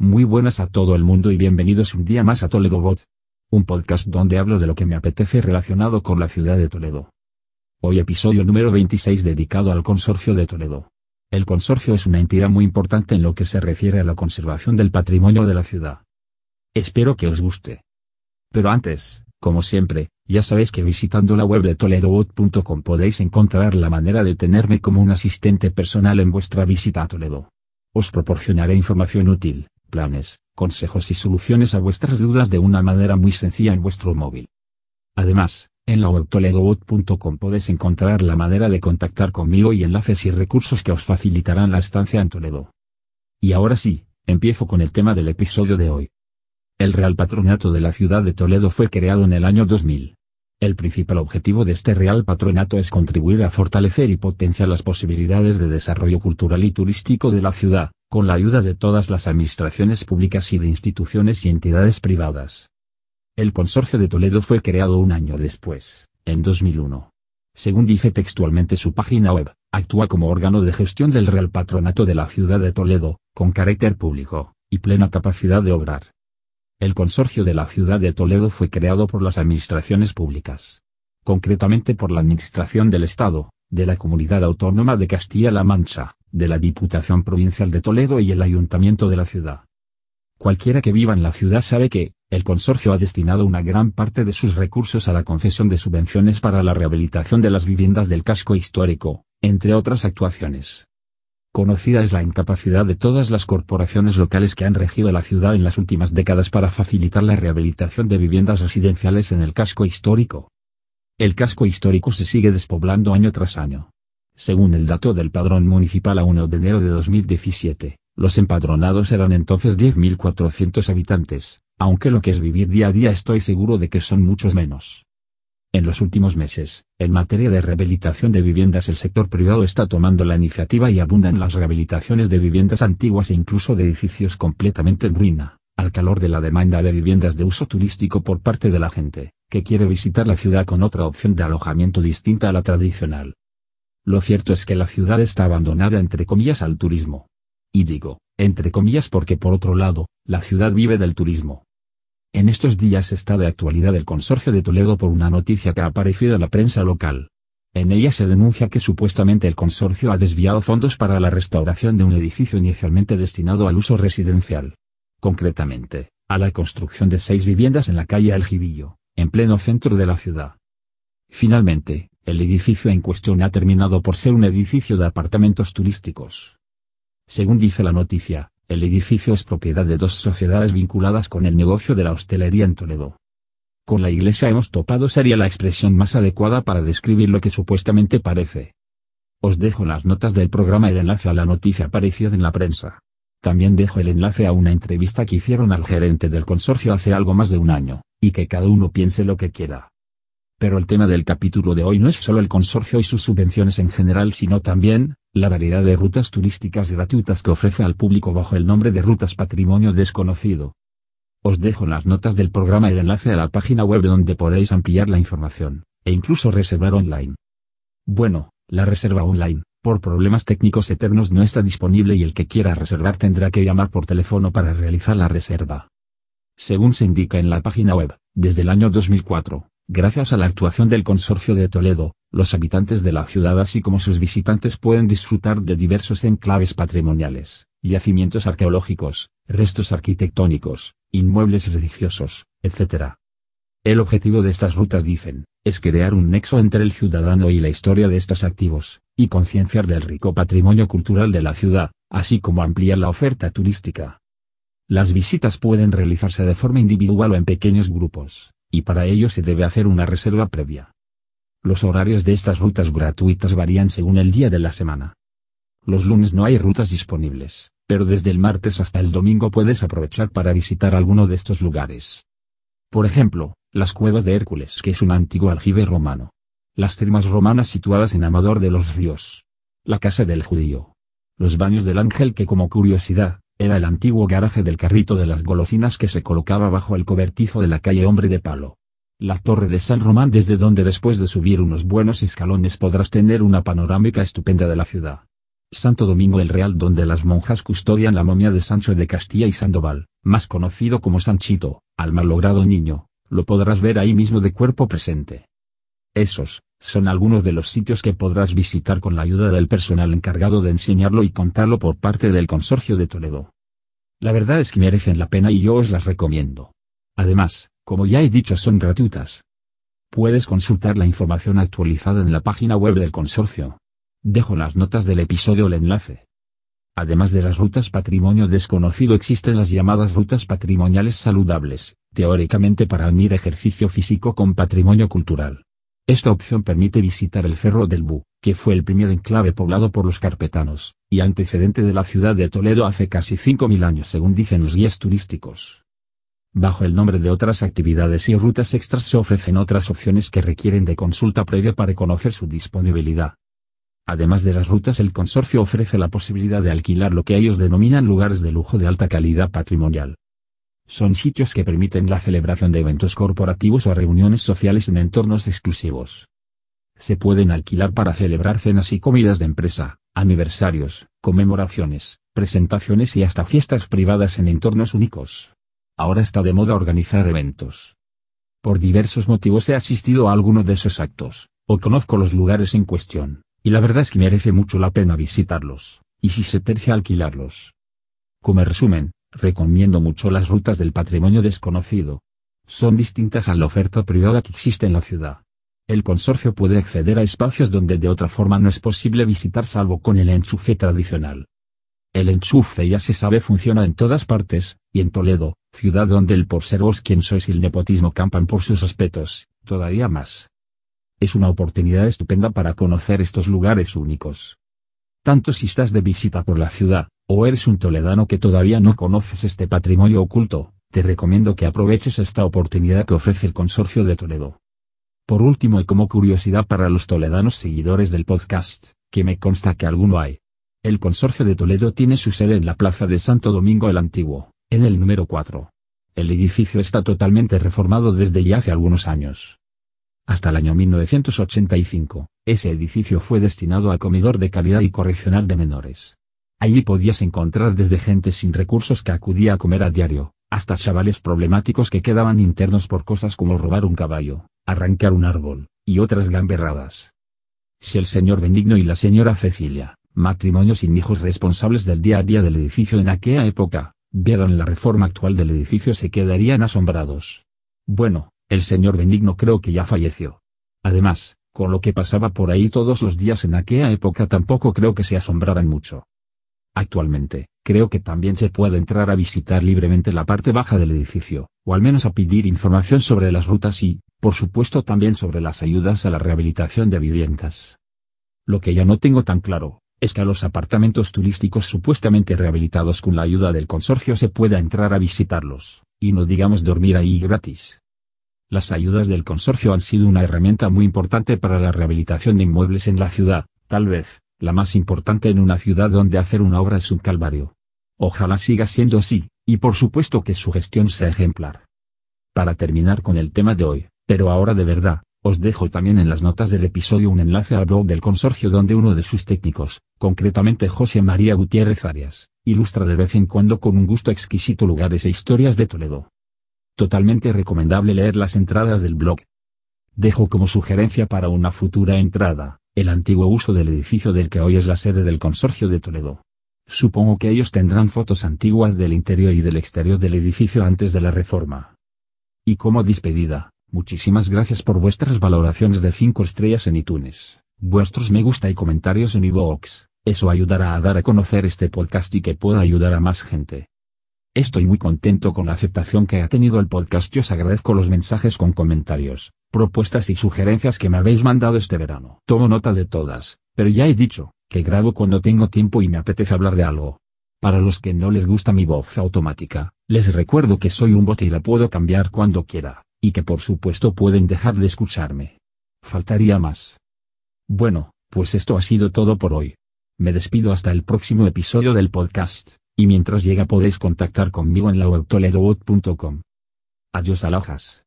Muy buenas a todo el mundo y bienvenidos un día más a Toledo Bot. Un podcast donde hablo de lo que me apetece relacionado con la ciudad de Toledo. Hoy episodio número 26 dedicado al Consorcio de Toledo. El consorcio es una entidad muy importante en lo que se refiere a la conservación del patrimonio de la ciudad. Espero que os guste. Pero antes, como siempre, ya sabéis que visitando la web de toledobot.com podéis encontrar la manera de tenerme como un asistente personal en vuestra visita a Toledo. Os proporcionaré información útil, planes, consejos y soluciones a vuestras dudas de una manera muy sencilla en vuestro móvil. Además, en la web toledobot.com podéis encontrar la manera de contactar conmigo y enlaces y recursos que os facilitarán la estancia en Toledo. Y ahora sí, empiezo con el tema del episodio de hoy. El Real Patronato de la ciudad de Toledo fue creado en el año 2000. El principal objetivo de este Real Patronato es contribuir a fortalecer y potenciar las posibilidades de desarrollo cultural y turístico de la ciudad, con la ayuda de todas las administraciones públicas y de instituciones y entidades privadas. El Consorcio de Toledo fue creado un año después, en 2001. Según dice textualmente su página web, actúa como órgano de gestión del Real Patronato de la ciudad de Toledo, con carácter público, y plena capacidad de obrar. El Consorcio de la ciudad de Toledo fue creado por las administraciones públicas. Concretamente por la Administración del Estado, de la Comunidad Autónoma de Castilla-La Mancha, de la Diputación Provincial de Toledo y el Ayuntamiento de la ciudad. Cualquiera que viva en la ciudad sabe que, el consorcio ha destinado una gran parte de sus recursos a la concesión de subvenciones para la rehabilitación de las viviendas del casco histórico, entre otras actuaciones. Conocida es la incapacidad de todas las corporaciones locales que han regido la ciudad en las últimas décadas para facilitar la rehabilitación de viviendas residenciales en el casco histórico. El casco histórico se sigue despoblando año tras año. Según el dato del padrón municipal a 1 de enero de 2017, los empadronados eran entonces 10.400 habitantes, aunque lo que es vivir día a día estoy seguro de que son muchos menos. En los últimos meses, en materia de rehabilitación de viviendas el sector privado está tomando la iniciativa y abundan las rehabilitaciones de viviendas antiguas e incluso de edificios completamente en ruina, al calor de la demanda de viviendas de uso turístico por parte de la gente, que quiere visitar la ciudad con otra opción de alojamiento distinta a la tradicional. Lo cierto es que la ciudad está abandonada entre comillas al turismo. Y digo, entre comillas porque por otro lado, la ciudad vive del turismo. En estos días está de actualidad el Consorcio de Toledo por una noticia que ha aparecido en la prensa local. En ella se denuncia que supuestamente el consorcio ha desviado fondos para la restauración de un edificio inicialmente destinado al uso residencial. Concretamente, a la construcción de seis viviendas en la calle Aljibillo, en pleno centro de la ciudad. Finalmente, el edificio en cuestión ha terminado por ser un edificio de apartamentos turísticos. Según dice la noticia, el edificio es propiedad de dos sociedades vinculadas con el negocio de la hostelería en Toledo. Con la iglesia hemos topado sería la expresión más adecuada para describir lo que supuestamente parece. Os dejo las notas del programa el enlace a la noticia aparecida en la prensa. También dejo el enlace a una entrevista que hicieron al gerente del consorcio hace algo más de un año, y que cada uno piense lo que quiera. Pero el tema del capítulo de hoy no es solo el consorcio y sus subvenciones en general, sino también, la variedad de rutas turísticas gratuitas que ofrece al público bajo el nombre de Rutas Patrimonio Desconocido. Os dejo en las notas del programa el enlace a la página web donde podéis ampliar la información, e incluso reservar online. Bueno, la reserva online, por problemas técnicos eternos no está disponible y el que quiera reservar tendrá que llamar por teléfono para realizar la reserva. Según se indica en la página web, desde el año 2004, Gracias a la actuación del Consorcio de Toledo, los habitantes de la ciudad así como sus visitantes pueden disfrutar de diversos enclaves patrimoniales, yacimientos arqueológicos, restos arquitectónicos, inmuebles religiosos, etc. El objetivo de estas rutas, dicen, es crear un nexo entre el ciudadano y la historia de estos activos, y concienciar del rico patrimonio cultural de la ciudad, así como ampliar la oferta turística. Las visitas pueden realizarse de forma individual o en pequeños grupos y para ello se debe hacer una reserva previa. Los horarios de estas rutas gratuitas varían según el día de la semana. Los lunes no hay rutas disponibles, pero desde el martes hasta el domingo puedes aprovechar para visitar alguno de estos lugares. Por ejemplo, las cuevas de Hércules, que es un antiguo aljibe romano. Las termas romanas situadas en Amador de los Ríos. La casa del judío. Los baños del ángel que como curiosidad, era el antiguo garaje del carrito de las golosinas que se colocaba bajo el cobertizo de la calle Hombre de Palo. La torre de San Román desde donde después de subir unos buenos escalones podrás tener una panorámica estupenda de la ciudad. Santo Domingo el Real donde las monjas custodian la momia de Sancho de Castilla y Sandoval, más conocido como Sanchito, al malogrado niño, lo podrás ver ahí mismo de cuerpo presente. Esos, son algunos de los sitios que podrás visitar con la ayuda del personal encargado de enseñarlo y contarlo por parte del Consorcio de Toledo. La verdad es que merecen la pena y yo os las recomiendo. Además, como ya he dicho son gratuitas. Puedes consultar la información actualizada en la página web del consorcio. Dejo las notas del episodio el enlace. Además de las rutas patrimonio desconocido existen las llamadas rutas patrimoniales saludables, teóricamente para unir ejercicio físico con patrimonio cultural. Esta opción permite visitar el Cerro del Bu, que fue el primer enclave poblado por los carpetanos, y antecedente de la ciudad de Toledo hace casi 5.000 años según dicen los guías turísticos. Bajo el nombre de otras actividades y rutas extras se ofrecen otras opciones que requieren de consulta previa para conocer su disponibilidad. Además de las rutas el consorcio ofrece la posibilidad de alquilar lo que ellos denominan lugares de lujo de alta calidad patrimonial. Son sitios que permiten la celebración de eventos corporativos o reuniones sociales en entornos exclusivos. Se pueden alquilar para celebrar cenas y comidas de empresa, aniversarios, conmemoraciones, presentaciones y hasta fiestas privadas en entornos únicos. Ahora está de moda organizar eventos. Por diversos motivos he asistido a alguno de esos actos, o conozco los lugares en cuestión y la verdad es que merece mucho la pena visitarlos, y si se tercia alquilarlos. Como resumen, recomiendo mucho las rutas del patrimonio desconocido. Son distintas a la oferta privada que existe en la ciudad. El consorcio puede acceder a espacios donde de otra forma no es posible visitar salvo con el enchufe tradicional. El enchufe ya se sabe funciona en todas partes, y en Toledo, ciudad donde el por ser vos quien sois y el nepotismo campan por sus respetos, todavía más. Es una oportunidad estupenda para conocer estos lugares únicos. Tanto si estás de visita por la ciudad, o eres un toledano que todavía no conoces este patrimonio oculto, te recomiendo que aproveches esta oportunidad que ofrece el Consorcio de Toledo. Por último y como curiosidad para los toledanos seguidores del podcast, que me consta que alguno hay. El Consorcio de Toledo tiene su sede en la Plaza de Santo Domingo el Antiguo, en el número 4. El edificio está totalmente reformado desde ya hace algunos años. Hasta el año 1985, ese edificio fue destinado a comedor de calidad y correccional de menores. Allí podías encontrar desde gente sin recursos que acudía a comer a diario, hasta chavales problemáticos que quedaban internos por cosas como robar un caballo, arrancar un árbol, y otras gamberradas. Si el señor Benigno y la señora Cecilia, matrimonio sin hijos responsables del día a día del edificio en aquella época, vieran la reforma actual del edificio se quedarían asombrados. Bueno, el señor Benigno creo que ya falleció. Además, con lo que pasaba por ahí todos los días en aquella época tampoco creo que se asombraran mucho. Actualmente, creo que también se puede entrar a visitar libremente la parte baja del edificio, o al menos a pedir información sobre las rutas y, por supuesto también sobre las ayudas a la rehabilitación de viviendas. Lo que ya no tengo tan claro, es que a los apartamentos turísticos supuestamente rehabilitados con la ayuda del consorcio se pueda entrar a visitarlos, y no digamos dormir ahí gratis. Las ayudas del consorcio han sido una herramienta muy importante para la rehabilitación de inmuebles en la ciudad, tal vez, la más importante en una ciudad donde hacer una obra es un calvario. Ojalá siga siendo así, y por supuesto que su gestión sea ejemplar. Para terminar con el tema de hoy, pero ahora de verdad, os dejo también en las notas del episodio un enlace al blog del consorcio donde uno de sus técnicos, concretamente José María Gutiérrez Arias, ilustra de vez en cuando con un gusto exquisito lugares e historias de Toledo. Totalmente recomendable leer las entradas del blog. Dejo como sugerencia para una futura entrada, el antiguo uso del edificio del que hoy es la sede del Consorcio de Toledo. Supongo que ellos tendrán fotos antiguas del interior y del exterior del edificio antes de la reforma. Y como despedida, muchísimas gracias por vuestras valoraciones de 5 estrellas en iTunes, vuestros me gusta y comentarios en iVoox, eso ayudará a dar a conocer este podcast y que pueda ayudar a más gente. Estoy muy contento con la aceptación que ha tenido el podcast y os agradezco los mensajes con comentarios, propuestas y sugerencias que me habéis mandado este verano. Tomo nota de todas, pero ya he dicho, que grabo cuando tengo tiempo y me apetece hablar de algo. Para los que no les gusta mi voz automática, les recuerdo que soy un bote y la puedo cambiar cuando quiera, y que por supuesto pueden dejar de escucharme. Faltaría más. Bueno, pues esto ha sido todo por hoy. Me despido hasta el próximo episodio del podcast y mientras llega podéis contactar conmigo en la web toledobot.com. Adiós alojas.